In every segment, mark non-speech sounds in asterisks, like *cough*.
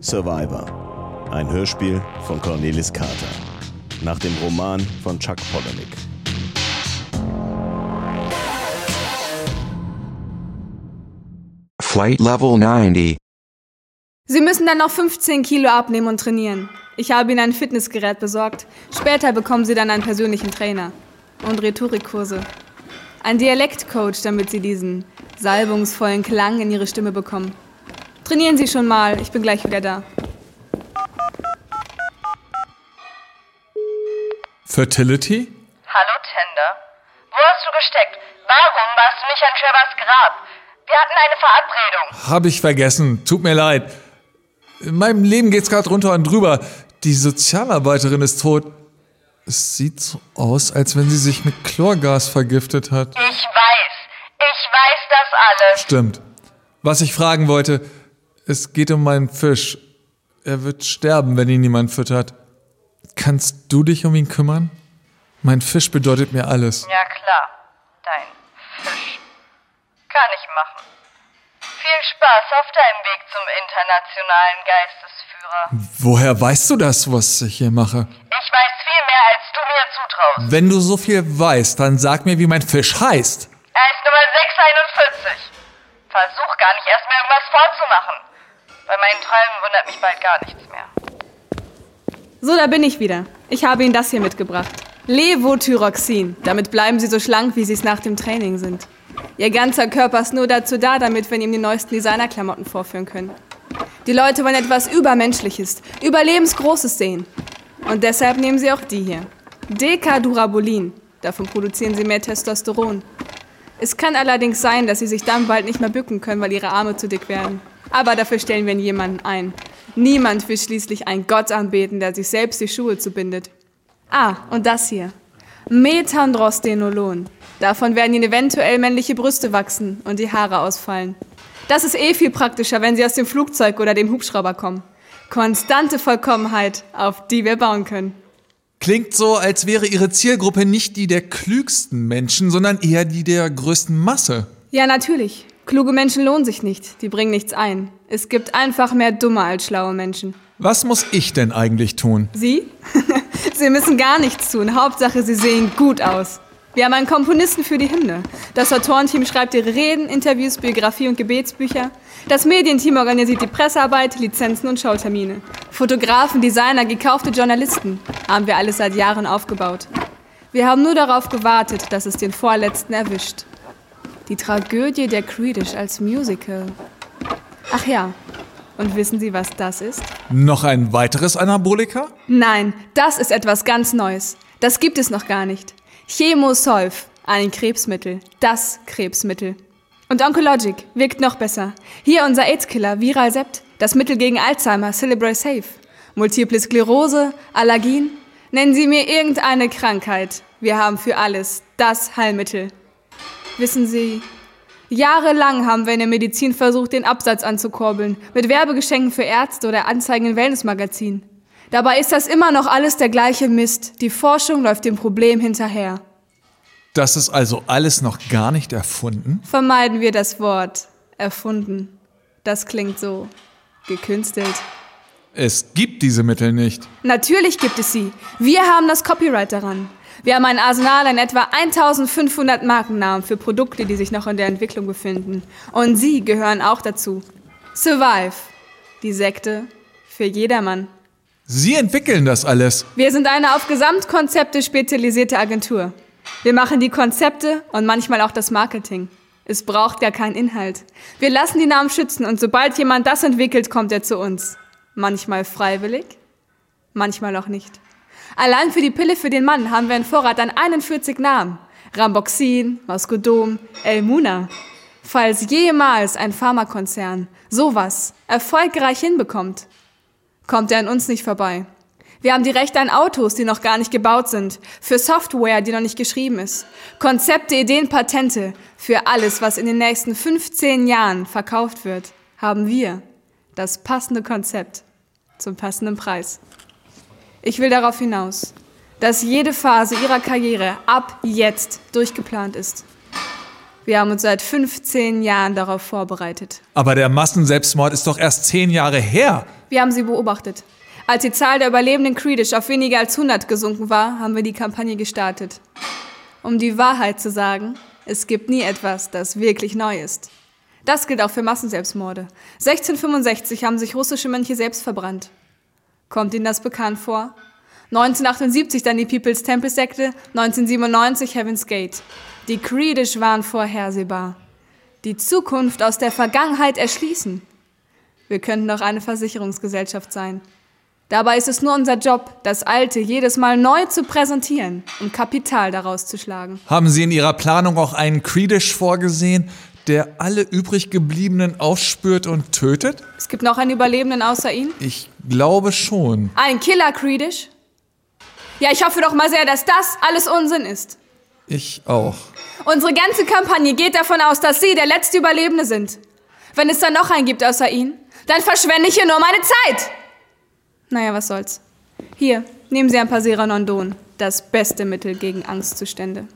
Survivor. Ein Hörspiel von Cornelis Carter. Nach dem Roman von Chuck Palahniuk. Flight Level 90. Sie müssen dann noch 15 Kilo abnehmen und trainieren. Ich habe Ihnen ein Fitnessgerät besorgt. Später bekommen Sie dann einen persönlichen Trainer. Und Rhetorikkurse. Ein Dialektcoach, damit Sie diesen salbungsvollen Klang in Ihre Stimme bekommen. Trainieren Sie schon mal, ich bin gleich wieder da. Fertility? Hallo, Tender. Wo hast du gesteckt? Warum warst du nicht an Trevors Grab? Wir hatten eine Verabredung. Hab ich vergessen. Tut mir leid. In meinem Leben geht's gerade runter und drüber. Die Sozialarbeiterin ist tot. Es sieht so aus, als wenn sie sich mit Chlorgas vergiftet hat. Ich weiß. Ich weiß das alles. Stimmt. Was ich fragen wollte, es geht um meinen Fisch. Er wird sterben, wenn ihn niemand füttert. Kannst du dich um ihn kümmern? Mein Fisch bedeutet mir alles. Ja, klar. Dein Fisch. Kann ich machen. Viel Spaß auf deinem Weg zum internationalen Geistesführer. Woher weißt du das, was ich hier mache? Ich weiß viel mehr, als du mir zutraust. Wenn du so viel weißt, dann sag mir, wie mein Fisch heißt. Er ist Nummer 641. Versuch gar nicht erst mehr irgendwas vorzumachen. Bei meinen Träumen wundert mich bald gar nichts mehr. So, da bin ich wieder. Ich habe Ihnen das hier mitgebracht. Levothyroxin. Damit bleiben Sie so schlank, wie Sie es nach dem Training sind. Ihr ganzer Körper ist nur dazu da, damit wir ihm die neuesten Designerklamotten vorführen können. Die Leute wollen etwas Übermenschliches, Überlebensgroßes sehen. Und deshalb nehmen sie auch die hier. Decadurabolin. Davon produzieren sie mehr Testosteron. Es kann allerdings sein, dass sie sich dann bald nicht mehr bücken können, weil ihre Arme zu dick werden. Aber dafür stellen wir jemanden ein. Niemand will schließlich einen Gott anbeten, der sich selbst die Schuhe zubindet. Ah, und das hier. Methandrostenolon. Davon werden ihnen eventuell männliche Brüste wachsen und die Haare ausfallen. Das ist eh viel praktischer, wenn sie aus dem Flugzeug oder dem Hubschrauber kommen. Konstante Vollkommenheit, auf die wir bauen können. Klingt so, als wäre ihre Zielgruppe nicht die der klügsten Menschen, sondern eher die der größten Masse. Ja, natürlich. Kluge Menschen lohnen sich nicht, die bringen nichts ein. Es gibt einfach mehr dumme als schlaue Menschen. Was muss ich denn eigentlich tun? Sie? *laughs* sie müssen gar nichts tun. Hauptsache, sie sehen gut aus. Wir haben einen Komponisten für die Hymne. Das Autorenteam schreibt ihre Reden, Interviews, Biografie und Gebetsbücher. Das Medienteam organisiert die Pressearbeit, Lizenzen und Showtermine. Fotografen, Designer, gekaufte Journalisten haben wir alles seit Jahren aufgebaut. Wir haben nur darauf gewartet, dass es den Vorletzten erwischt. Die Tragödie der Creedish als Musical. Ach ja, und wissen Sie, was das ist? Noch ein weiteres Anabolika? Nein, das ist etwas ganz Neues. Das gibt es noch gar nicht. Chemosolv, ein Krebsmittel. Das Krebsmittel. Und Oncologic wirkt noch besser. Hier unser AIDS-Killer, Viralsept, das Mittel gegen Alzheimer, Celebrate Safe. Multiple Sklerose, Allergien. Nennen Sie mir irgendeine Krankheit. Wir haben für alles das Heilmittel. Wissen Sie, jahrelang haben wir in der Medizin versucht, den Absatz anzukurbeln, mit Werbegeschenken für Ärzte oder Anzeigen in Wellnessmagazinen. Dabei ist das immer noch alles der gleiche Mist. Die Forschung läuft dem Problem hinterher. Das ist also alles noch gar nicht erfunden? Vermeiden wir das Wort erfunden. Das klingt so gekünstelt. Es gibt diese Mittel nicht. Natürlich gibt es sie. Wir haben das Copyright daran. Wir haben ein Arsenal an etwa 1500 Markennamen für Produkte, die sich noch in der Entwicklung befinden. Und Sie gehören auch dazu. Survive, die Sekte für jedermann. Sie entwickeln das alles. Wir sind eine auf Gesamtkonzepte spezialisierte Agentur. Wir machen die Konzepte und manchmal auch das Marketing. Es braucht gar keinen Inhalt. Wir lassen die Namen schützen und sobald jemand das entwickelt, kommt er zu uns. Manchmal freiwillig, manchmal auch nicht. Allein für die Pille für den Mann haben wir einen Vorrat an 41 Namen. Ramboxin, Mascodom, Elmuna. Falls jemals ein Pharmakonzern sowas erfolgreich hinbekommt, kommt er an uns nicht vorbei. Wir haben die Rechte an Autos, die noch gar nicht gebaut sind, für Software, die noch nicht geschrieben ist, Konzepte, Ideen, Patente, für alles, was in den nächsten 15 Jahren verkauft wird, haben wir das passende Konzept zum passenden Preis. Ich will darauf hinaus, dass jede Phase Ihrer Karriere ab jetzt durchgeplant ist. Wir haben uns seit 15 Jahren darauf vorbereitet. Aber der Massenselbstmord ist doch erst zehn Jahre her. Wir haben sie beobachtet. Als die Zahl der Überlebenden Creedish auf weniger als 100 gesunken war, haben wir die Kampagne gestartet. Um die Wahrheit zu sagen, es gibt nie etwas, das wirklich neu ist. Das gilt auch für Massenselbstmorde. 1665 haben sich russische Mönche selbst verbrannt. Kommt Ihnen das bekannt vor? 1978 dann die People's Temple Sekte, 1997 Heaven's Gate. Die Creedish waren vorhersehbar. Die Zukunft aus der Vergangenheit erschließen. Wir könnten doch eine Versicherungsgesellschaft sein. Dabei ist es nur unser Job, das Alte jedes Mal neu zu präsentieren und Kapital daraus zu schlagen. Haben Sie in Ihrer Planung auch einen Creedish vorgesehen, der alle übrig gebliebenen aufspürt und tötet? Es gibt noch einen Überlebenden außer Ihnen? Ich glaube schon. Ein Killer Creedish? Ja, ich hoffe doch mal sehr, dass das alles Unsinn ist. Ich auch. Unsere ganze Kampagne geht davon aus, dass Sie der letzte Überlebende sind. Wenn es dann noch einen gibt außer Ihnen, dann verschwende ich hier nur meine Zeit. Naja, was soll's. Hier, nehmen Sie ein paar Seranondon. Das beste Mittel gegen Angstzustände.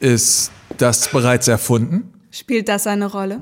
Ist das bereits erfunden? Spielt das eine Rolle?